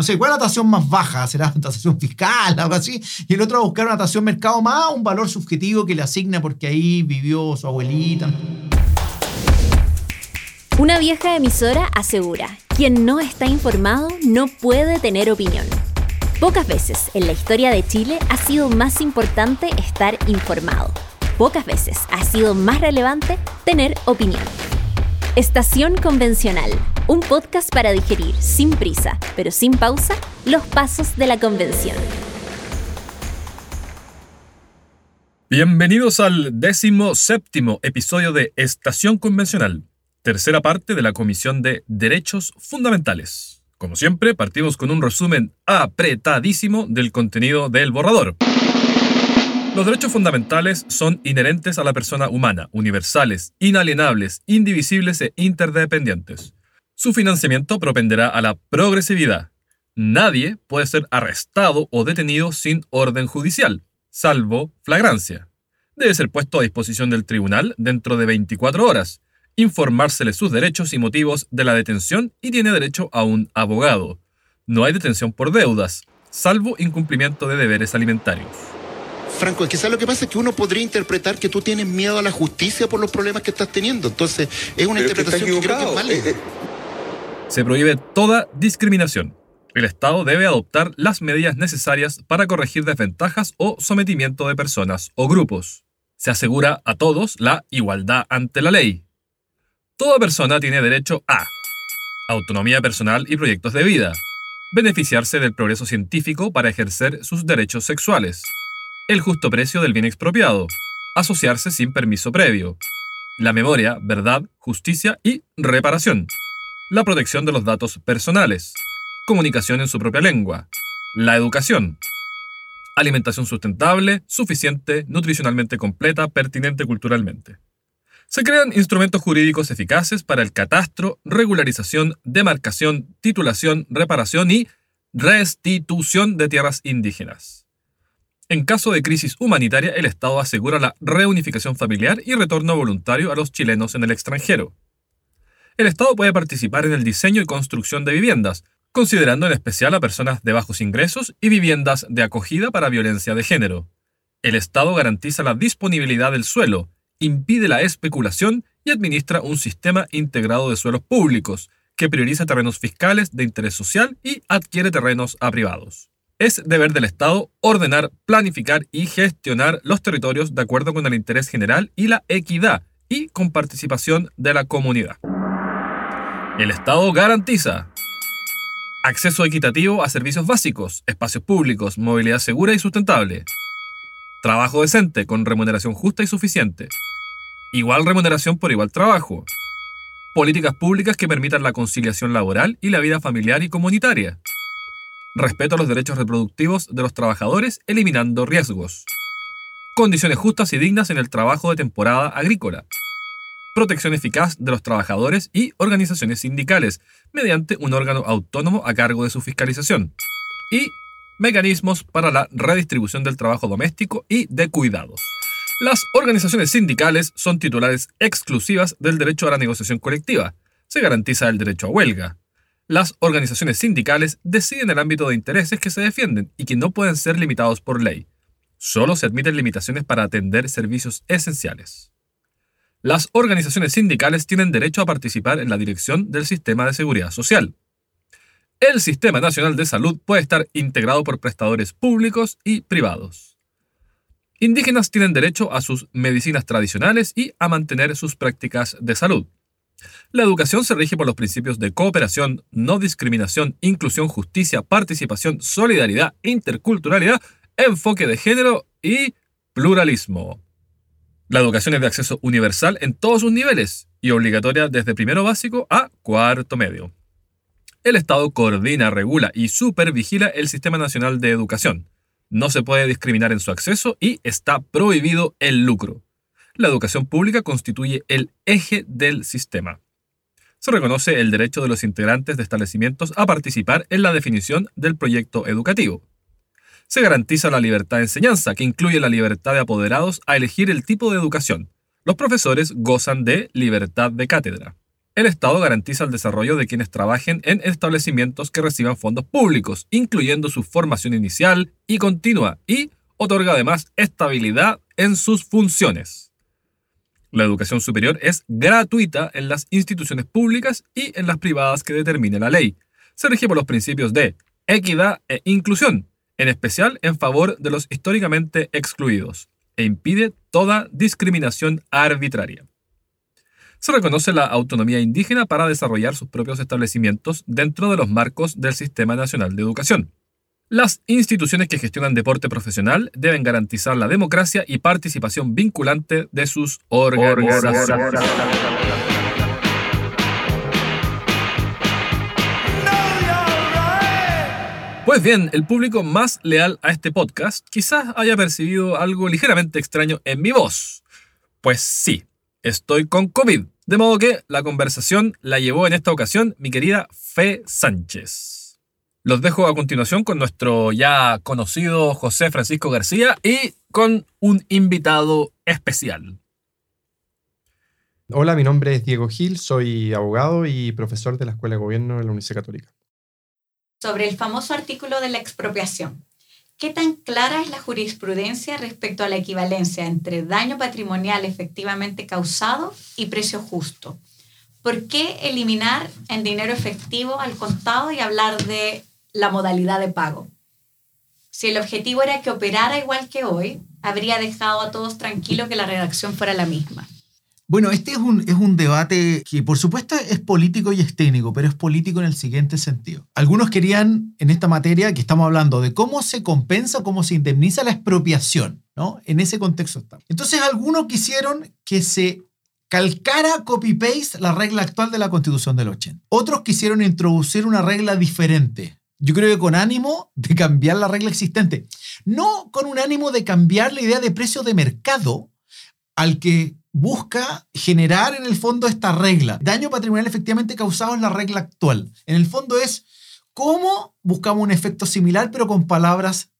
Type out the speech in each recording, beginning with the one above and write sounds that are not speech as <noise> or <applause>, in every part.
no sé, ¿cuál es la tasación más baja? ¿Será tasación fiscal, algo así? Y el otro va a buscar una tasación mercado más, un valor subjetivo que le asigna porque ahí vivió su abuelita. Una vieja emisora asegura, quien no está informado no puede tener opinión. Pocas veces en la historia de Chile ha sido más importante estar informado. Pocas veces ha sido más relevante tener opinión. Estación Convencional, un podcast para digerir sin prisa, pero sin pausa, los pasos de la convención. Bienvenidos al décimo séptimo episodio de Estación Convencional, tercera parte de la Comisión de Derechos Fundamentales. Como siempre, partimos con un resumen apretadísimo del contenido del borrador. Los derechos fundamentales son inherentes a la persona humana, universales, inalienables, indivisibles e interdependientes. Su financiamiento propenderá a la progresividad. Nadie puede ser arrestado o detenido sin orden judicial, salvo flagrancia. Debe ser puesto a disposición del tribunal dentro de 24 horas informársele sus derechos y motivos de la detención y tiene derecho a un abogado. No hay detención por deudas, salvo incumplimiento de deberes alimentarios. Franco, es que ¿sabes lo que pasa? Es que uno podría interpretar que tú tienes miedo a la justicia por los problemas que estás teniendo. Entonces, es una interpretación que, creo que es válida. Se prohíbe toda discriminación. El Estado debe adoptar las medidas necesarias para corregir desventajas o sometimiento de personas o grupos. Se asegura a todos la igualdad ante la ley, Toda persona tiene derecho a autonomía personal y proyectos de vida, beneficiarse del progreso científico para ejercer sus derechos sexuales, el justo precio del bien expropiado, asociarse sin permiso previo, la memoria, verdad, justicia y reparación, la protección de los datos personales, comunicación en su propia lengua, la educación, alimentación sustentable, suficiente, nutricionalmente completa, pertinente culturalmente. Se crean instrumentos jurídicos eficaces para el catastro, regularización, demarcación, titulación, reparación y restitución de tierras indígenas. En caso de crisis humanitaria, el Estado asegura la reunificación familiar y retorno voluntario a los chilenos en el extranjero. El Estado puede participar en el diseño y construcción de viviendas, considerando en especial a personas de bajos ingresos y viviendas de acogida para violencia de género. El Estado garantiza la disponibilidad del suelo, impide la especulación y administra un sistema integrado de suelos públicos, que prioriza terrenos fiscales de interés social y adquiere terrenos a privados. Es deber del Estado ordenar, planificar y gestionar los territorios de acuerdo con el interés general y la equidad y con participación de la comunidad. El Estado garantiza acceso equitativo a servicios básicos, espacios públicos, movilidad segura y sustentable, trabajo decente con remuneración justa y suficiente, igual remuneración por igual trabajo, políticas públicas que permitan la conciliación laboral y la vida familiar y comunitaria, respeto a los derechos reproductivos de los trabajadores eliminando riesgos, condiciones justas y dignas en el trabajo de temporada agrícola, protección eficaz de los trabajadores y organizaciones sindicales mediante un órgano autónomo a cargo de su fiscalización, y mecanismos para la redistribución del trabajo doméstico y de cuidados. Las organizaciones sindicales son titulares exclusivas del derecho a la negociación colectiva. Se garantiza el derecho a huelga. Las organizaciones sindicales deciden el ámbito de intereses que se defienden y que no pueden ser limitados por ley. Solo se admiten limitaciones para atender servicios esenciales. Las organizaciones sindicales tienen derecho a participar en la dirección del sistema de seguridad social. El Sistema Nacional de Salud puede estar integrado por prestadores públicos y privados. Indígenas tienen derecho a sus medicinas tradicionales y a mantener sus prácticas de salud. La educación se rige por los principios de cooperación, no discriminación, inclusión, justicia, participación, solidaridad, interculturalidad, enfoque de género y pluralismo. La educación es de acceso universal en todos sus niveles y obligatoria desde primero básico a cuarto medio. El Estado coordina, regula y supervigila el Sistema Nacional de Educación no se puede discriminar en su acceso y está prohibido el lucro. La educación pública constituye el eje del sistema. Se reconoce el derecho de los integrantes de establecimientos a participar en la definición del proyecto educativo. Se garantiza la libertad de enseñanza, que incluye la libertad de apoderados a elegir el tipo de educación. Los profesores gozan de libertad de cátedra. el Estado garantiza el desarrollo de quienes trabajen en establecimientos que reciban fondos públicos, incluyendo su formación inicial y continua, y otorga además estabilidad en sus funciones. La educación superior es gratuita en las instituciones públicas y en las privadas que determine la ley. Se rige por los principios de equidad e inclusión, en especial en favor de los históricamente excluidos, e impide toda discriminación arbitraria. Se reconoce la autonomía indígena para desarrollar sus propios establecimientos dentro de los marcos del Sistema Nacional de Educación. Las instituciones que gestionan deporte profesional deben garantizar la democracia y participación vinculante de sus organizaciones. Pues bien, el público más leal a este podcast quizás haya percibido algo ligeramente extraño en mi voz. Pues sí, estoy con COVID, de modo que la conversación la llevó en esta ocasión mi querida Fe Sánchez. Los dejo a continuación con nuestro ya conocido José Francisco García y con un invitado especial. Hola, mi nombre es Diego Gil, soy abogado y profesor de la Escuela de Gobierno de la Universidad Católica. Sobre el famoso artículo de la expropiación. ¿Qué tan clara es la jurisprudencia respecto a la equivalencia entre daño patrimonial efectivamente causado y precio justo? ¿Por qué eliminar en dinero efectivo al contado y hablar de la modalidad de pago. Si el objetivo era que operara igual que hoy, habría dejado a todos tranquilos que la redacción fuera la misma. Bueno, este es un, es un debate que por supuesto es político y es técnico, pero es político en el siguiente sentido. Algunos querían en esta materia que estamos hablando de cómo se compensa, cómo se indemniza la expropiación, ¿no? En ese contexto estamos. Entonces algunos quisieron que se calcara copy-paste la regla actual de la Constitución del 80. Otros quisieron introducir una regla diferente, yo creo que con ánimo de cambiar la regla existente. No con un ánimo de cambiar la idea de precio de mercado al que busca generar en el fondo esta regla. Daño patrimonial efectivamente causado en la regla actual. En el fondo es cómo buscamos un efecto similar pero con palabras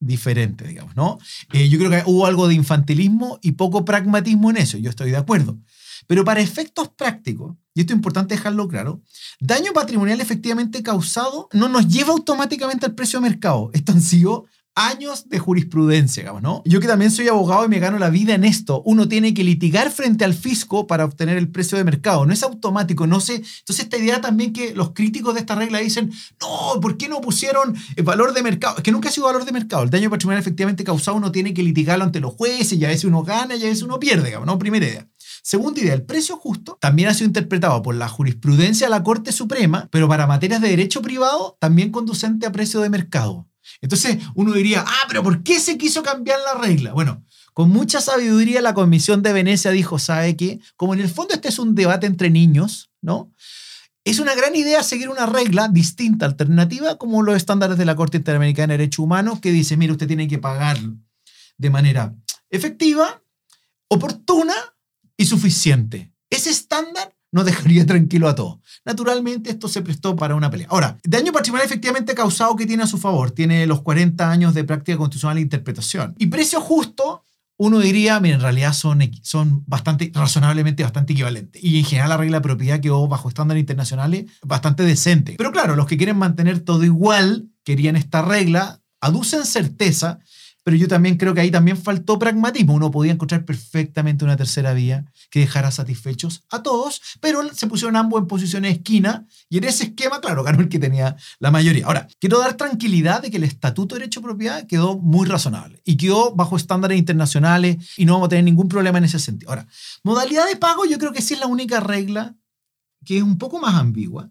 diferentes, digamos, ¿no? Eh, yo creo que hubo algo de infantilismo y poco pragmatismo en eso, yo estoy de acuerdo. Pero para efectos prácticos, y esto es importante dejarlo claro, daño patrimonial efectivamente causado no nos lleva automáticamente al precio de mercado. Esto han sido años de jurisprudencia, digamos, ¿no? Yo que también soy abogado y me gano la vida en esto, uno tiene que litigar frente al fisco para obtener el precio de mercado, no es automático, no sé. Entonces esta idea también que los críticos de esta regla dicen, no, ¿por qué no pusieron el valor de mercado? Es que nunca ha sido valor de mercado, el daño patrimonial efectivamente causado uno tiene que litigarlo ante los jueces y a veces uno gana y a veces uno pierde, digamos, ¿no? Primera idea. Segunda idea, el precio justo también ha sido interpretado por la jurisprudencia de la Corte Suprema, pero para materias de derecho privado también conducente a precio de mercado. Entonces uno diría, ah, pero ¿por qué se quiso cambiar la regla? Bueno, con mucha sabiduría la Comisión de Venecia dijo, ¿sabe qué? Como en el fondo este es un debate entre niños, ¿no? Es una gran idea seguir una regla distinta, alternativa, como los estándares de la Corte Interamericana de Derechos Humanos, que dice, mire, usted tiene que pagar de manera efectiva, oportuna y suficiente. Ese estándar no dejaría <laughs> tranquilo a todos. Naturalmente, esto se prestó para una pelea. Ahora, daño patrimonial efectivamente causado que tiene a su favor. Tiene los 40 años de práctica constitucional e interpretación. Y precio justo, uno diría, mira, en realidad son, son bastante, razonablemente bastante equivalentes. Y en general la regla de propiedad quedó bajo estándares internacionales bastante decente. Pero claro, los que quieren mantener todo igual, querían esta regla, aducen certeza pero yo también creo que ahí también faltó pragmatismo. Uno podía encontrar perfectamente una tercera vía que dejara satisfechos a todos, pero se pusieron ambos en posiciones de esquina y en ese esquema, claro, ganó el que tenía la mayoría. Ahora, quiero dar tranquilidad de que el Estatuto de Derecho de Propiedad quedó muy razonable y quedó bajo estándares internacionales y no vamos a tener ningún problema en ese sentido. Ahora, modalidad de pago yo creo que sí es la única regla que es un poco más ambigua,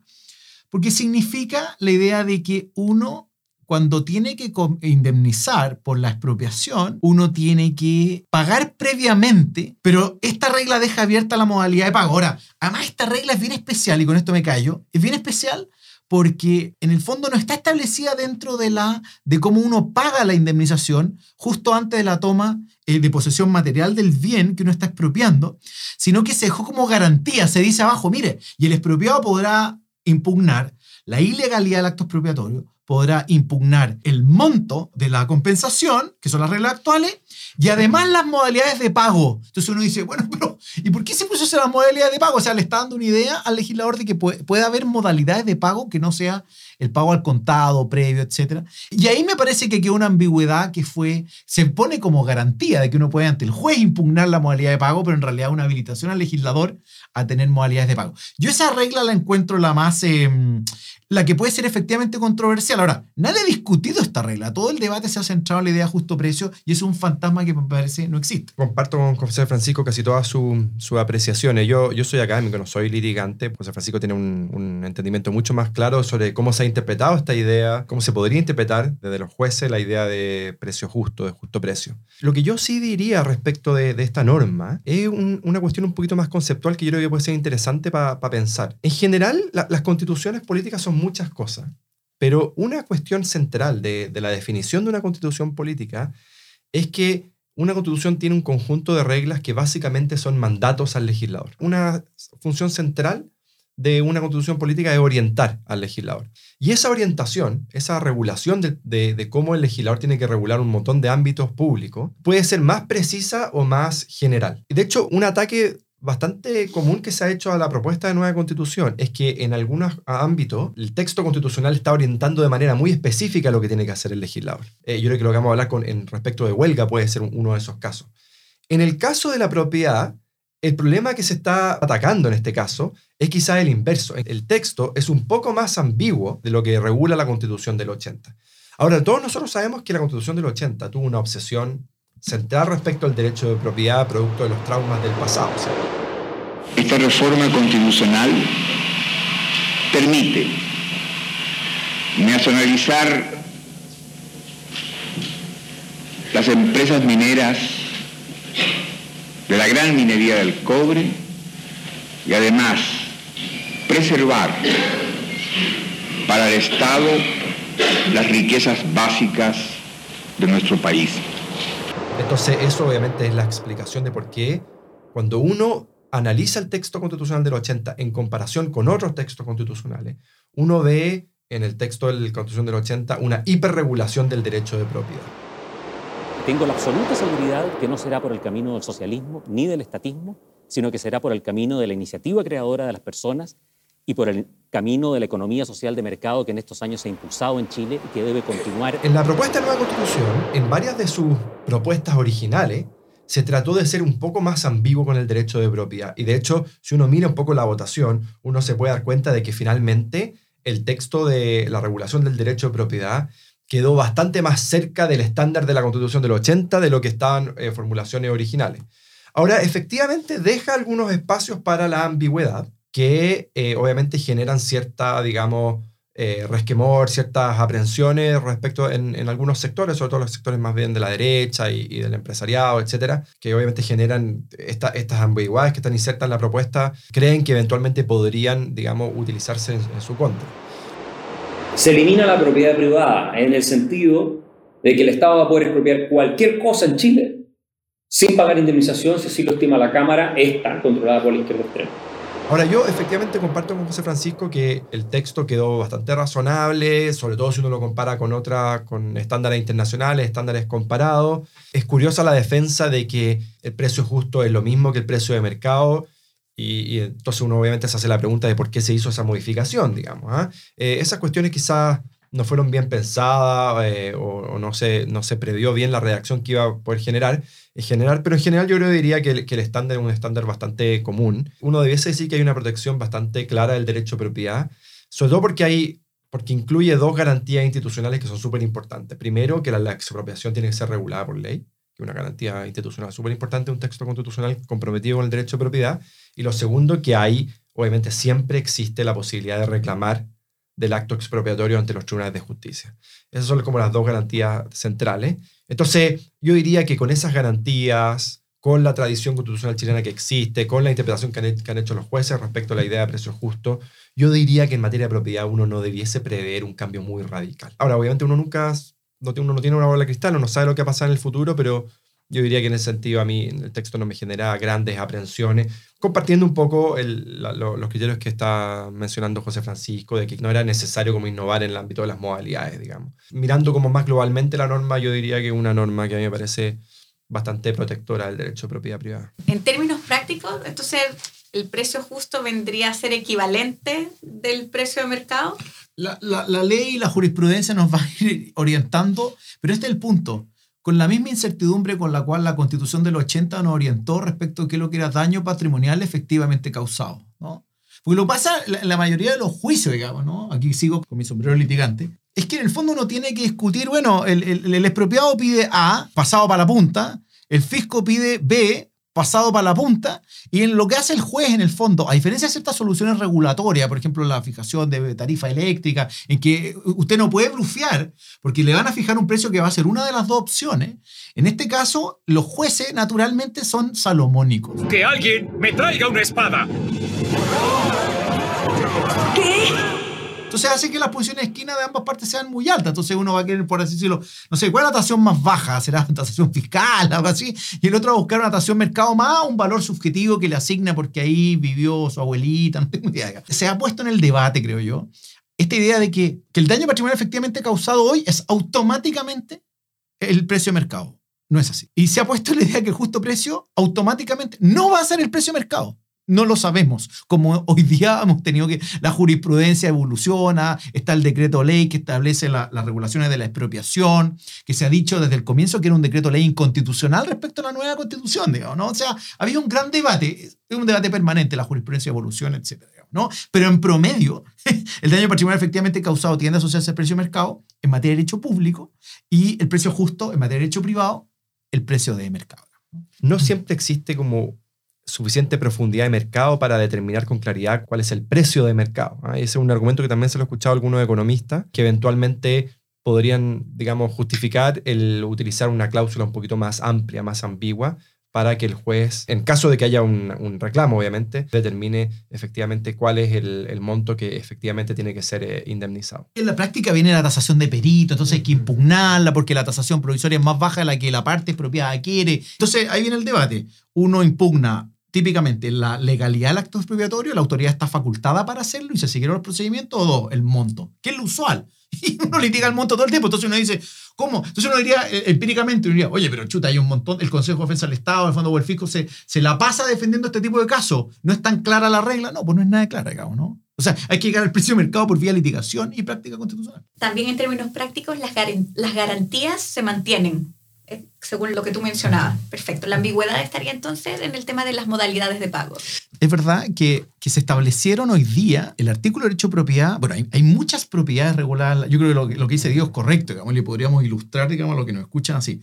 porque significa la idea de que uno cuando tiene que indemnizar por la expropiación, uno tiene que pagar previamente, pero esta regla deja abierta la modalidad de pago. Ahora, además esta regla es bien especial, y con esto me callo, es bien especial porque en el fondo no está establecida dentro de la de cómo uno paga la indemnización justo antes de la toma eh, de posesión material del bien que uno está expropiando, sino que se dejó como garantía, se dice abajo, mire, y el expropiado podrá impugnar la ilegalidad del acto expropiatorio, podrá impugnar el monto de la compensación, que son las reglas actuales, y además las modalidades de pago. Entonces uno dice, bueno, pero ¿y por qué se puso esas modalidades de pago? O sea, le está dando una idea al legislador de que puede, puede haber modalidades de pago que no sea el pago al contado, previo, etc. Y ahí me parece que quedó una ambigüedad que fue, se pone como garantía de que uno puede ante el juez impugnar la modalidad de pago, pero en realidad una habilitación al legislador a tener modalidades de pago. Yo esa regla la encuentro la más, em, la que puede ser efectivamente controversial. Ahora, nadie ha discutido esta regla. Todo el debate se ha centrado en la idea de justo precio y es un fantasma que me parece no existe. Comparto con José Francisco casi todas sus apreciaciones. Yo, yo soy académico, no soy litigante. José Francisco tiene un, un, entendimiento mucho más claro sobre cómo se ha interpretado esta idea, cómo se podría interpretar desde los jueces la idea de precio justo, de justo precio. Lo que yo sí diría respecto de, de esta norma es un, una cuestión un poquito más conceptual que yo creo que puede ser interesante para pa pensar. En general, la, las constituciones políticas son muchas cosas, pero una cuestión central de, de la definición de una constitución política es que una constitución tiene un conjunto de reglas que básicamente son mandatos al legislador. Una función central de una constitución política es orientar al legislador. Y esa orientación, esa regulación de, de, cómo el legislador tiene que regular un montón de ámbitos públicos, puede ser más precisa o más general. De hecho, un ataque bastante común que se ha hecho a la propuesta de nueva constitución es que en algunos ámbitos el texto constitucional está orientando de manera muy específica lo que tiene que hacer el legislador. Eh, yo creo que lo que vamos a hablar con, en respecto de huelga puede ser uno de esos casos. En el caso de la propiedad, el problema que se está atacando en este caso es quizá el inverso. El texto es un poco más ambiguo de lo que regula la constitución del 80. Ahora, todos nosotros sabemos que la constitución del 80 tuvo una obsesión central respecto al derecho de propiedad producto de los traumas del pasado. Esta reforma constitucional permite nacionalizar las empresas mineras de la gran minería del cobre y además preservar para el Estado las riquezas básicas de nuestro país. Entonces, eso obviamente es la explicación de por qué cuando uno analiza el texto constitucional del 80 en comparación con otros textos constitucionales, uno ve en el texto de la Constitución del 80 una hiperregulación del derecho de propiedad. Tengo la absoluta seguridad que no será por el camino del socialismo ni del estatismo, sino que será por el camino de la iniciativa creadora de las personas y por el camino de la economía social de mercado que en estos años se ha impulsado en Chile y que debe continuar. En la propuesta de nueva constitución, en varias de sus propuestas originales, se trató de ser un poco más ambiguo con el derecho de propiedad. Y de hecho, si uno mira un poco la votación, uno se puede dar cuenta de que finalmente el texto de la regulación del derecho de propiedad quedó bastante más cerca del estándar de la Constitución del 80 de lo que estaban eh, formulaciones originales. Ahora, efectivamente, deja algunos espacios para la ambigüedad que eh, obviamente generan cierta, digamos, eh, resquemor, ciertas aprensiones respecto en, algunos sectores, sobre todo los sectores más bien de la derecha y, del empresariado, etcétera, que obviamente generan esta, estas ambigüedades que están insertas en la propuesta, creen que eventualmente podrían, digamos, utilizarse en su contra. Se elimina la propiedad privada en el sentido de que el Estado va a poder expropiar cualquier cosa en Chile sin pagar indemnización si así lo estima la Cámara, está controlada por la izquierda extrema. Ahora, yo efectivamente comparto con José Francisco que el texto quedó bastante razonable, sobre todo si uno lo compara con otra, con estándares internacionales, estándares comparados. Es curiosa la defensa de que el precio justo es lo mismo que el precio de mercado. Y, y entonces uno obviamente se hace la pregunta de por qué se hizo esa modificación, digamos. ¿eh? Eh, esas cuestiones quizás no fueron bien pensadas eh, o, no, se, no se previó bien la reacción que iba a poder generar en general, pero en general yo creo diría que el, que el estándar es un estándar bastante común. Uno debiese decir que hay una protección bastante clara del derecho de propiedad, sobre todo porque hay porque incluye dos garantías institucionales que son súper importantes. Primero, que la, expropiación tiene que ser regulada por ley, una garantía institucional súper importante, un texto constitucional comprometido con el derecho de propiedad. Y lo segundo, que hay, obviamente, siempre existe la posibilidad de reclamar del acto expropiatorio ante los tribunales de justicia. Esas son como las dos garantías centrales. Entonces, yo diría que con esas garantías, con la tradición constitucional chilena que existe, con la interpretación que han, que han, hecho los jueces respecto a la idea de precio justo, yo diría que en materia de propiedad uno no debiese prever un cambio muy radical. Ahora, obviamente uno nunca, no, uno no tiene una bola de cristal, uno no sabe lo que va a pasar en el futuro, pero Yo diría que en ese sentido a mí el texto no me genera grandes aprensiones, compartiendo un poco lo- los criterios que está mencionando José Francisco, de que no era necesario como innovar en el ámbito de las modalidades, digamos. Mirando como más globalmente la norma, yo diría que una norma que a mí me parece bastante protectora del derecho de propiedad privada. En términos prácticos, entonces, ¿el precio justo vendría a ser equivalente del precio de mercado? La, la- la ley y la jurisprudencia nos va a ir orientando, pero este es el punto. Con la misma incertidumbre con la cual la constitución del 80 nos orientó respecto a qué lo que era daño patrimonial efectivamente causado. ¿no? Porque lo pasa en la mayoría de los juicios, digamos, ¿no? aquí sigo con mi sombrero litigante, es que en el fondo uno tiene que discutir, bueno, el, el- el expropiado pide A, pasado para la punta, el fisco pide B, pasado para la punta, y en lo que hace el juez en el fondo, a diferencia de ciertas soluciones regulatorias, por ejemplo la fijación de tarifa eléctrica, en que usted no puede blufear, porque le van a fijar un precio que va a ser una de las dos opciones, en este caso los jueces naturalmente son salomónicos. Que alguien me traiga una espada. Entonces hace que las posiciones de esquina de ambas partes sean muy altas. Entonces uno va a querer, por así decirlo, no sé, ¿cuál es la tasación más baja? ¿Será una tasación fiscal, <laughs> algo así? Y el otro va a buscar una tasación mercado más, un valor subjetivo que le asigna porque ahí vivió su abuelita, <laughs> no tengo idea. Se ha puesto en el debate, creo yo, esta idea de que, que el daño patrimonial efectivamente causado hoy es automáticamente el precio mercado. No es así. Y se ha puesto la idea que el justo precio automáticamente no va a ser el precio de mercado. No lo sabemos. Como hoy día hemos tenido que la jurisprudencia evoluciona, está el decreto ley que establece la- las regulaciones de la expropiación, que se ha dicho desde el comienzo que era un decreto ley inconstitucional respecto a la nueva constitución, digamos, ¿no? O sea, había un gran debate, un debate permanente, la jurisprudencia evoluciona, digamos, ¿no? Pero en promedio, <laughs> el daño patrimonial efectivamente causado tiende a asociarse al precio de mercado en materia de derecho público y el precio justo en materia de derecho privado, el precio de mercado. No siempre existe como suficiente profundidad de mercado para determinar con claridad cuál es el precio de mercado. ¿ah? Ese es un argumento que también se lo he escuchado a algunos economistas que eventualmente podrían, digamos, justificar el utilizar una cláusula un poquito más amplia, más ambigua, para que el juez, en caso de que haya un, un reclamo, obviamente, determine efectivamente cuál es el, el monto que efectivamente tiene que ser eh, indemnizado. En la práctica viene la tasación de perito, entonces hay que impugnarla porque la tasación provisoria es más baja de la que la parte expropiada quiere. Entonces ahí viene el debate. Uno impugna típicamente la legalidad del acto expropiatorio, la autoridad está facultada para hacerlo y se siguieron los procedimientos, o dos, el monto, que es lo usual. <laughs> Y uno litiga el monto todo el tiempo, entonces uno dice, ¿cómo? Entonces uno diría, eh, empíricamente, uno diría, oye, pero chuta, hay un montón, el Consejo de Defensa del Estado, el Fondo o el Fisco, se, se la pasa defendiendo este tipo de casos. ¿No es tan clara la regla? No, pues no es nada clara, digamos, ¿no? O sea, hay que llegar al precio de mercado por vía litigación y práctica constitucional. También en términos prácticos, las, garan- las garantías se mantienen, según lo que tú mencionabas. Perfecto. La ambigüedad estaría entonces en el tema de las modalidades de pago. Es verdad que, que se establecieron hoy día el artículo de derecho de propiedad. Bueno, hay, muchas propiedades reguladas. Yo creo que lo, que dice Diego es correcto, digamos, le podríamos ilustrar, digamos, lo que nos escuchan así.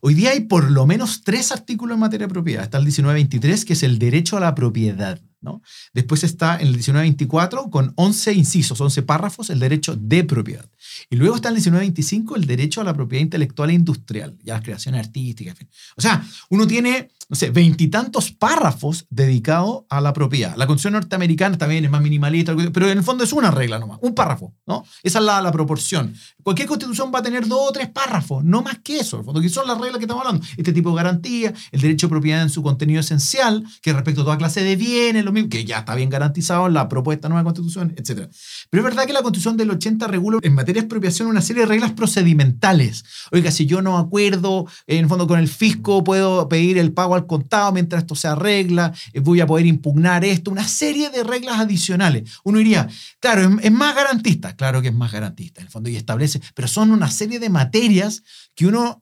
Hoy día hay por lo menos tres artículos en materia de propiedad. Está el 1923, que es el derecho a la propiedad. ¿No? Después está en el 1924, con 11 incisos, 11 párrafos, el derecho de propiedad. Y luego está en el 1925, el derecho a la propiedad intelectual e industrial, ya las creaciones artísticas, en fin. O sea, uno tiene, no sé, veintitantos párrafos dedicados a la propiedad. La Constitución norteamericana también es más minimalista, pero en el fondo es una regla nomás, un párrafo, ¿no? Esa es la, la proporción. Cualquier constitución va a tener dos o tres párrafos, no más que eso, en que son las reglas que estamos hablando. Este tipo de garantía, el derecho de propiedad en su contenido esencial, que respecto a toda clase de bienes, lo que ya está bien garantizado en la propuesta nueva constitución, etc. Pero es verdad que la constitución del 80 regula en materia de expropiación una serie de reglas procedimentales. Oiga, si yo no acuerdo, en el fondo con el fisco, puedo pedir el pago al contado mientras esto se arregla, eh, voy a poder impugnar esto, una serie de reglas adicionales. Uno diría, claro, es más garantista, claro que es más garantista, en el fondo, y establece, pero son una serie de materias que uno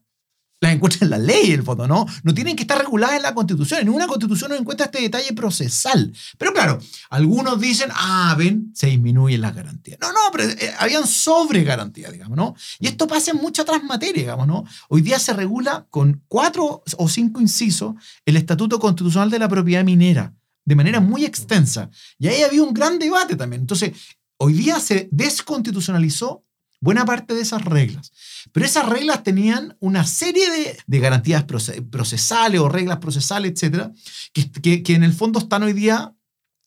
las encuentra en la ley, el fondo, ¿no? No tienen que estar reguladas en la Constitución. En una Constitución no encuentra este detalle procesal. Pero claro, algunos dicen, ah, ven, se disminuyen las garantías. No, no, pero eh, habían sobre garantías, digamos, ¿no? Y esto pasa en muchas otras materias, digamos, ¿no? Hoy día se regula con cuatro o cinco incisos el Estatuto Constitucional de la Propiedad Minera, de manera muy extensa. Y ahí había un gran debate también. Entonces, hoy día se desconstitucionalizó buena parte de esas reglas. Pero esas reglas tenían una serie de, de garantías proce- procesales o reglas procesales, etcétera, que, que- que en el fondo están hoy día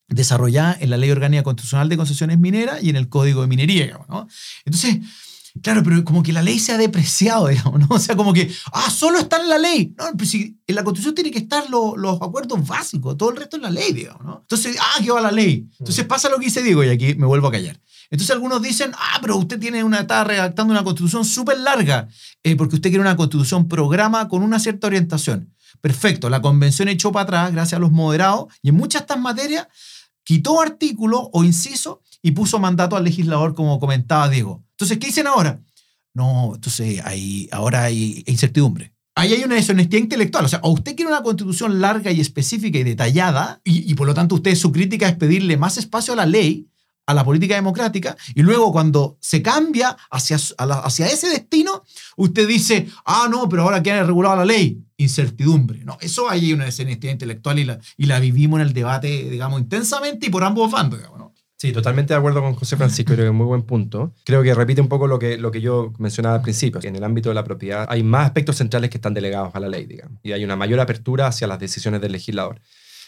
desarrolladas en la Ley Orgánica Constitucional de Concesiones Mineras y en el Código de Minería. digamos, ¿no? Entonces, Claro, pero como que la ley se ha depreciado, <laughs> digamos, ¿no? O sea, como que, ah, solo está en la ley. No, si en la Constitución tiene que estar lo- los acuerdos básicos, todo el resto en la ley, digamos, ¿no? Entonces, ah, que va la ley. Entonces pasa lo que dice Diego y aquí me vuelvo a callar. Entonces algunos dicen, ah, pero usted tiene una, está redactando una constitución súper larga, eh, porque usted quiere una constitución programa con una cierta orientación. Perfecto, la convención echó para atrás gracias a los moderados y en muchas de estas materias quitó artículos o incisos y puso mandato al legislador, como comentaba Diego. Entonces, ¿qué dicen ahora? No, entonces hay, ahora hay incertidumbre. Ahí hay una deshonestidad intelectual. O sea, o usted quiere una constitución larga y específica y detallada, y, y por lo tanto usted su crítica es pedirle más espacio a la ley, a la política democrática, y luego cuando se cambia hacia, hacia ese destino, usted dice, ah, no, pero ahora quiere regulado la ley. Incertidumbre. No, eso hay una deshonestidad intelectual y la, y la vivimos en el debate, digamos, intensamente y por ambos bandos, digamos, ¿no? Sí, totalmente de acuerdo con José Francisco, creo que es muy buen punto. Creo que repite un poco lo que, lo que yo mencionaba al principio. En el ámbito de la propiedad hay más aspectos centrales que están delegados a la ley, digamos, y hay una mayor apertura hacia las decisiones del legislador.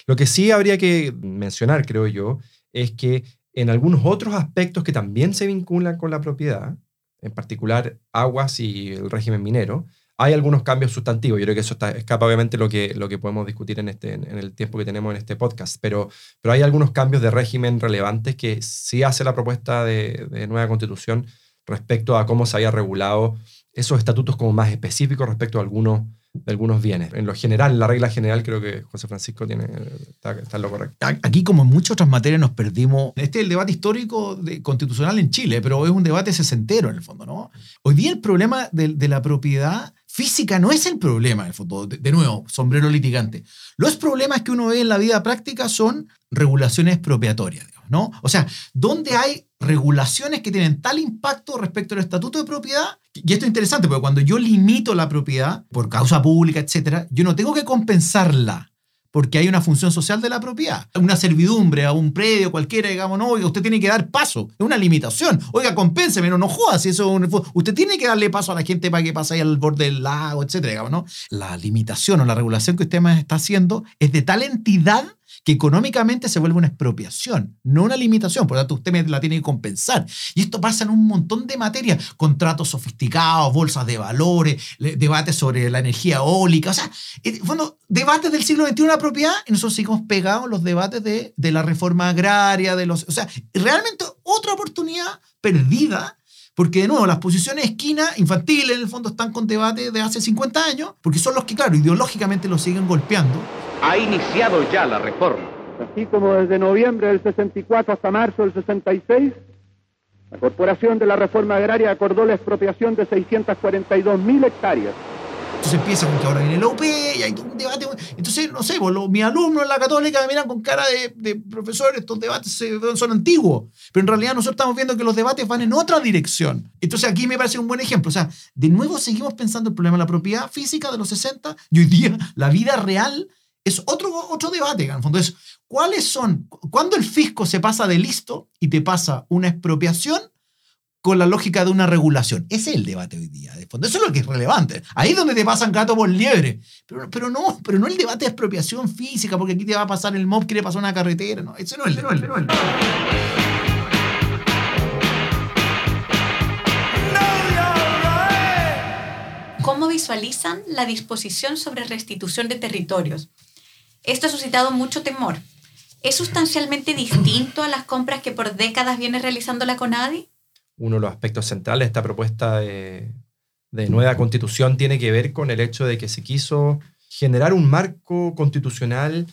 Lo que sí habría que mencionar, creo yo, es que en algunos otros aspectos que también se vinculan con la propiedad, en particular aguas y el régimen minero, hay algunos cambios sustantivos. Yo creo que eso está, escapa obviamente lo que, lo que podemos discutir en, este, en el tiempo que tenemos en este podcast, pero, pero hay algunos cambios de régimen relevantes que sí hace la propuesta de, de nueva constitución respecto a cómo se había regulado esos estatutos como más específicos respecto a algunos, de algunos bienes. En lo general, en la regla general, creo que José Francisco tiene, está, está en lo correcto. Aquí, como en muchas otras materias, nos perdimos. Este es el debate histórico constitucional en Chile, pero es un debate sesentero en el fondo, ¿no? Hoy día el problema de, de la propiedad física no es el problema, en el fondo. De, nuevo, sombrero litigante. Los problemas que uno ve en la vida práctica son regulaciones expropiatorias, digamos, ¿no? O sea, donde hay regulaciones que tienen tal impacto respecto al estatuto de propiedad, y esto es interesante, porque cuando yo limito la propiedad por causa pública, etcétera, yo no tengo que compensarla porque hay una función social de la propiedad. Una servidumbre a un predio cualquiera, digamos, no, oiga, usted tiene que dar paso. Es una limitación. Oiga, compénseme, no, no jodas. Si eso, es un- usted tiene que darle paso a la gente para que pase ahí al borde del lago, etcétera, digamos, ¿no? La limitación o la regulación que usted está haciendo es de tal entidad que económicamente se vuelve una expropiación, no una limitación. Por lo tanto, usted la tiene que compensar. Y esto pasa en un montón de materias. Contratos sofisticados, bolsas de valores, debates sobre la energía eólica. O sea, en el fondo, debates del siglo XXI de la propiedad y nosotros seguimos pegados en los debates de, de la reforma agraria, de los... O sea, realmente otra oportunidad perdida porque, de nuevo, las posiciones de esquina infantiles, en el fondo, están con debates de hace 50 años, porque son los que, claro, ideológicamente los siguen golpeando. Ha iniciado ya la reforma. Así como desde noviembre del 64 hasta marzo del 66, la Corporación de la Reforma Agraria acordó la expropiación de 642 mil hectáreas. Entonces empieza con que ahora viene la UP y hay un debate. Entonces, no sé, pues, los- mis alumnos en la católica me miran con cara de, de profesor, estos debates son antiguos. Pero en realidad nosotros estamos viendo que los debates van en otra dirección. Entonces aquí me parece un buen ejemplo. O sea, de nuevo seguimos pensando el problema de la propiedad física de los 60 y hoy día la vida real es otro, otro debate. En el fondo es, ¿cuáles son? ¿Cuándo el fisco se pasa de listo y te pasa una expropiación con la lógica de una regulación. Ese es el debate hoy día. De fondo. Eso es lo que es relevante. Ahí es donde te pasan gato por liebre. Pero, pero no, pero no el debate de expropiación física, porque aquí te va a pasar el mob, quiere pasar una carretera. No, eso no es el debate. no el debate. ¿Cómo visualizan la disposición sobre restitución de territorios? Esto ha suscitado mucho temor. ¿Es sustancialmente distinto a las compras que por décadas viene realizando la CONADI? Uno de los aspectos centrales de esta propuesta de, nueva constitución tiene que ver con el hecho de que se quiso generar un marco constitucional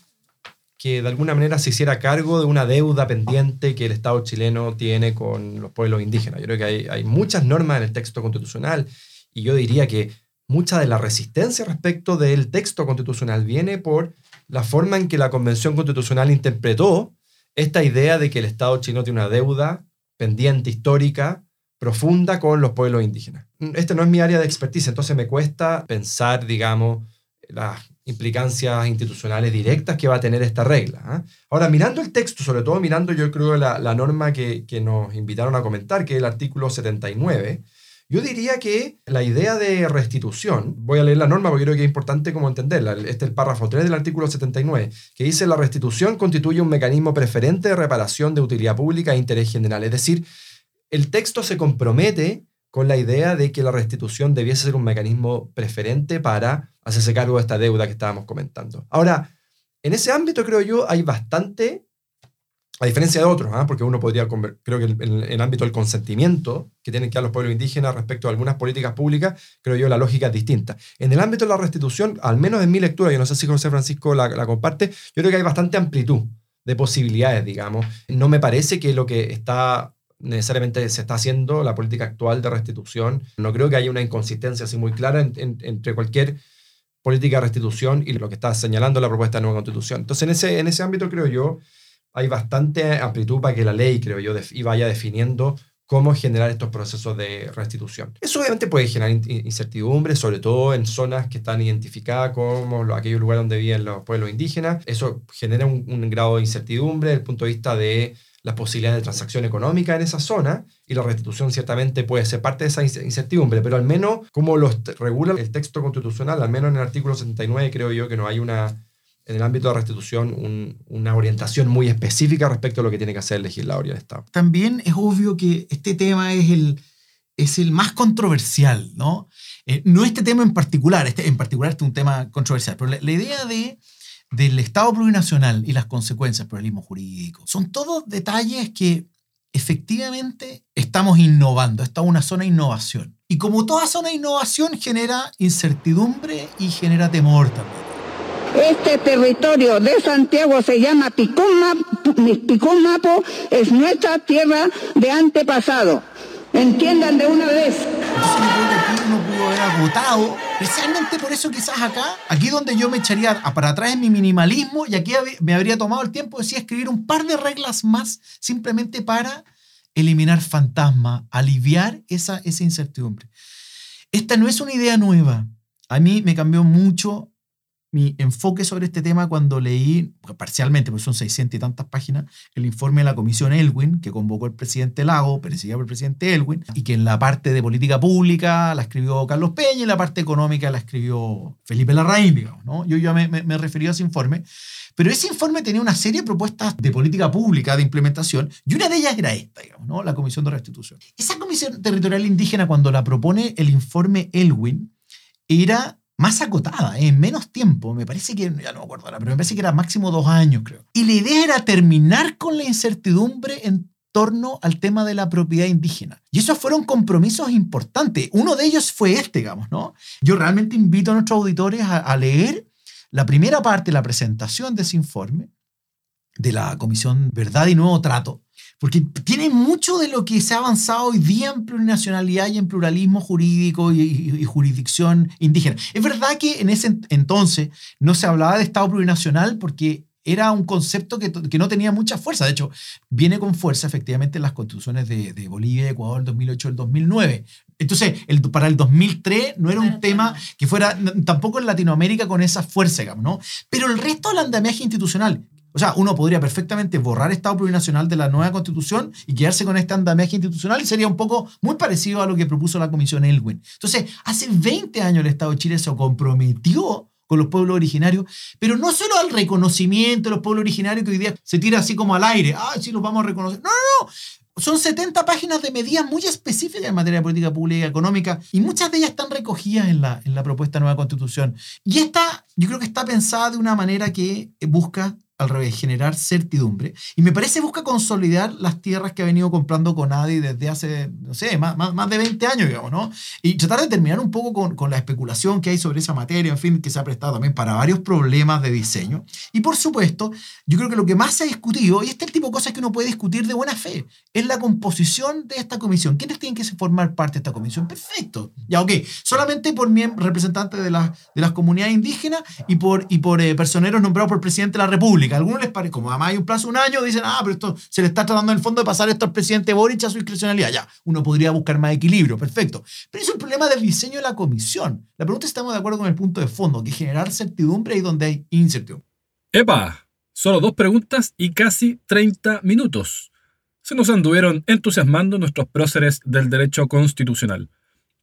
que de alguna manera se hiciera cargo de una deuda pendiente que el Estado chileno tiene con los pueblos indígenas. Yo creo que hay, hay muchas normas en el texto constitucional y yo diría que mucha de la resistencia respecto del texto constitucional viene por la forma en que la Convención Constitucional interpretó esta idea de que el Estado chileno tiene una deuda pendiente histórica profunda con los pueblos indígenas. Este no es mi área de expertise, entonces me cuesta pensar, digamos, las implicancias institucionales directas que va a tener esta regla. ¿ah? Ahora, mirando el texto, sobre todo mirando yo creo la, la norma que, que nos invitaron a comentar, que es el artículo 79, yo diría que la idea de restitución, voy a leer la norma porque creo que es importante como entenderla, este es el párrafo 3 del artículo 79, que dice la restitución constituye un mecanismo preferente de reparación de utilidad pública e interés general. Es decir, el texto se compromete con la idea de que la restitución debiese ser un mecanismo preferente para hacerse cargo de esta deuda que estábamos comentando. Ahora, en ese ámbito creo yo hay bastante, a diferencia de otros, ¿ah? porque uno podría, creo que en el ámbito del consentimiento que tienen que dar los pueblos indígenas respecto a algunas políticas públicas, creo yo la lógica es distinta. En el ámbito de la restitución, al menos en mi lectura, yo no sé si José Francisco la, la comparte, yo creo que hay bastante amplitud de posibilidades, digamos. No me parece que lo que está necesariamente se está haciendo la política actual de restitución. No creo que haya una inconsistencia así muy clara entre cualquier política de restitución y lo que está señalando la propuesta de nueva constitución. Entonces, en ese, en ese ámbito creo yo hay bastante amplitud para que la ley, creo yo, y vaya definiendo cómo generar estos procesos de restitución. Eso obviamente puede generar incertidumbre, sobre todo en zonas que están identificadas como aquellos lugares donde viven los pueblos indígenas. Eso genera un, grado de incertidumbre desde el punto de vista de las posibilidades de transacción económica en esa zona y la restitución ciertamente puede ser parte de esa incertidumbre, pero al menos como lo regula el texto constitucional, al menos en el artículo 79 creo yo que no hay una, en el ámbito de restitución una orientación muy específica respecto a lo que tiene que hacer el legislador y el Estado. También es obvio que este tema es el, es el más controversial, ¿no? Eh, no este tema en particular, este, en particular este es un tema controversial, pero la idea de del Estado plurinacional y las consecuencias pluralismo jurídico. Son todos detalles que efectivamente estamos innovando. Esta es una zona de innovación. Y como toda zona de innovación genera incertidumbre y genera temor también. Este territorio de Santiago se llama Picumapo, es nuestra tierra de antepasado. Entiendan de una vez. Yo pudo haber agotado, precisamente por eso quizás acá, aquí donde yo me echaría para atrás en mi minimalismo y aquí me habría tomado el tiempo de escribir un par de reglas más simplemente para eliminar fantasmas, aliviar esa, esa incertidumbre. Esta no es una idea nueva. A mí me cambió mucho mi enfoque sobre este tema cuando leí, parcialmente, porque son 600 y tantas páginas, el informe de la Comisión Elwin, que convocó el presidente Lago, presidida por el presidente Elwin, y que en la parte de política pública la escribió Carlos Peña y en la parte económica la escribió Felipe Larraín, digamos. ¿no? Yo ya me, me, me referí a ese informe. Pero ese informe tenía una serie de propuestas de política pública, de implementación, y una de ellas era esta, digamos, ¿no? la Comisión de Restitución. Esa Comisión Territorial Indígena, cuando la propone el informe Elwin, era más acotada, en menos tiempo, me parece que, ya no me acuerdo ahora, pero me parece que era máximo dos años, creo. Y la idea era terminar con la incertidumbre en torno al tema de la propiedad indígena. Y esos fueron compromisos importantes. Uno de ellos fue este, digamos, ¿no? Yo realmente invito a nuestros auditores a, a leer la primera parte, la presentación de ese informe de la Comisión Verdad y Nuevo Trato, porque tiene mucho de lo que se ha avanzado hoy día en plurinacionalidad y en pluralismo jurídico y, jurisdicción indígena. Es verdad que en ese entonces no se hablaba de Estado plurinacional porque era un concepto que, que, no tenía mucha fuerza. De hecho, viene con fuerza efectivamente en las constituciones de, de Bolivia, Ecuador, el 2008 y el 2009. Entonces, el, para el 2003 no era un tema que fuera tampoco en Latinoamérica con esa fuerza, digamos, ¿no? Pero el resto del andamiaje institucional, o sea, uno podría perfectamente borrar Estado plurinacional de la nueva constitución y quedarse con este andamiaje institucional y sería un poco muy parecido a lo que propuso la Comisión Elwin. Entonces, hace 20 años el Estado de Chile se comprometió con los pueblos originarios, pero no solo al reconocimiento de los pueblos originarios que hoy día se tira así como al aire, ah, sí los vamos a reconocer. No, no, no. Son 70 páginas de medidas muy específicas en materia de política pública y económica y muchas de ellas están recogidas en la, en la propuesta de nueva constitución. Y esta, yo creo que está pensada de una manera que busca al revés, generar certidumbre. Y me parece busca consolidar las tierras que ha venido comprando con Adi desde hace, no sé, más, más, de 20 años, digamos, ¿no? Y tratar de terminar un poco con, con, la especulación que hay sobre esa materia, en fin, que se ha prestado también para varios problemas de diseño. Y por supuesto, yo creo que lo que más se ha discutido, y este tipo de cosas que uno puede discutir de buena fe, es la composición de esta comisión. ¿Quiénes tienen que formar parte de esta comisión? Perfecto. Ya, ok. Solamente por representantes de, las de las comunidades indígenas y por, y por eh, personeros nombrados por el presidente de la República algunos les parece, como además hay un plazo de un año, dicen, ah, pero esto se le está tratando en el fondo de pasar esto al presidente Boric a su discrecionalidad. Ya, uno podría buscar más equilibrio, perfecto. Pero es un problema del diseño de la comisión. La pregunta es si estamos de acuerdo con el punto de fondo, que generar certidumbre ahí donde hay incertidumbre. ¡Epa! Solo dos preguntas y casi 30 minutos. Se nos anduvieron entusiasmando nuestros próceres del derecho constitucional.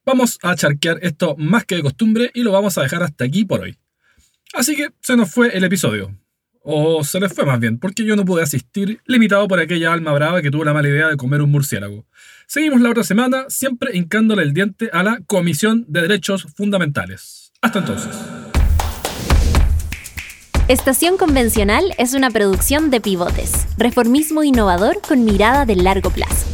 Vamos a charquear esto más que de costumbre y lo vamos a dejar hasta aquí por hoy. Así que se nos fue el episodio. O se les fue más bien, porque yo no pude asistir, limitado por aquella alma brava que tuvo la mala idea de comer un murciélago. Seguimos la otra semana, siempre hincándole el diente a la Comisión de Derechos Fundamentales. Hasta entonces. Estación Convencional es una producción de pivotes, reformismo innovador con mirada de largo plazo.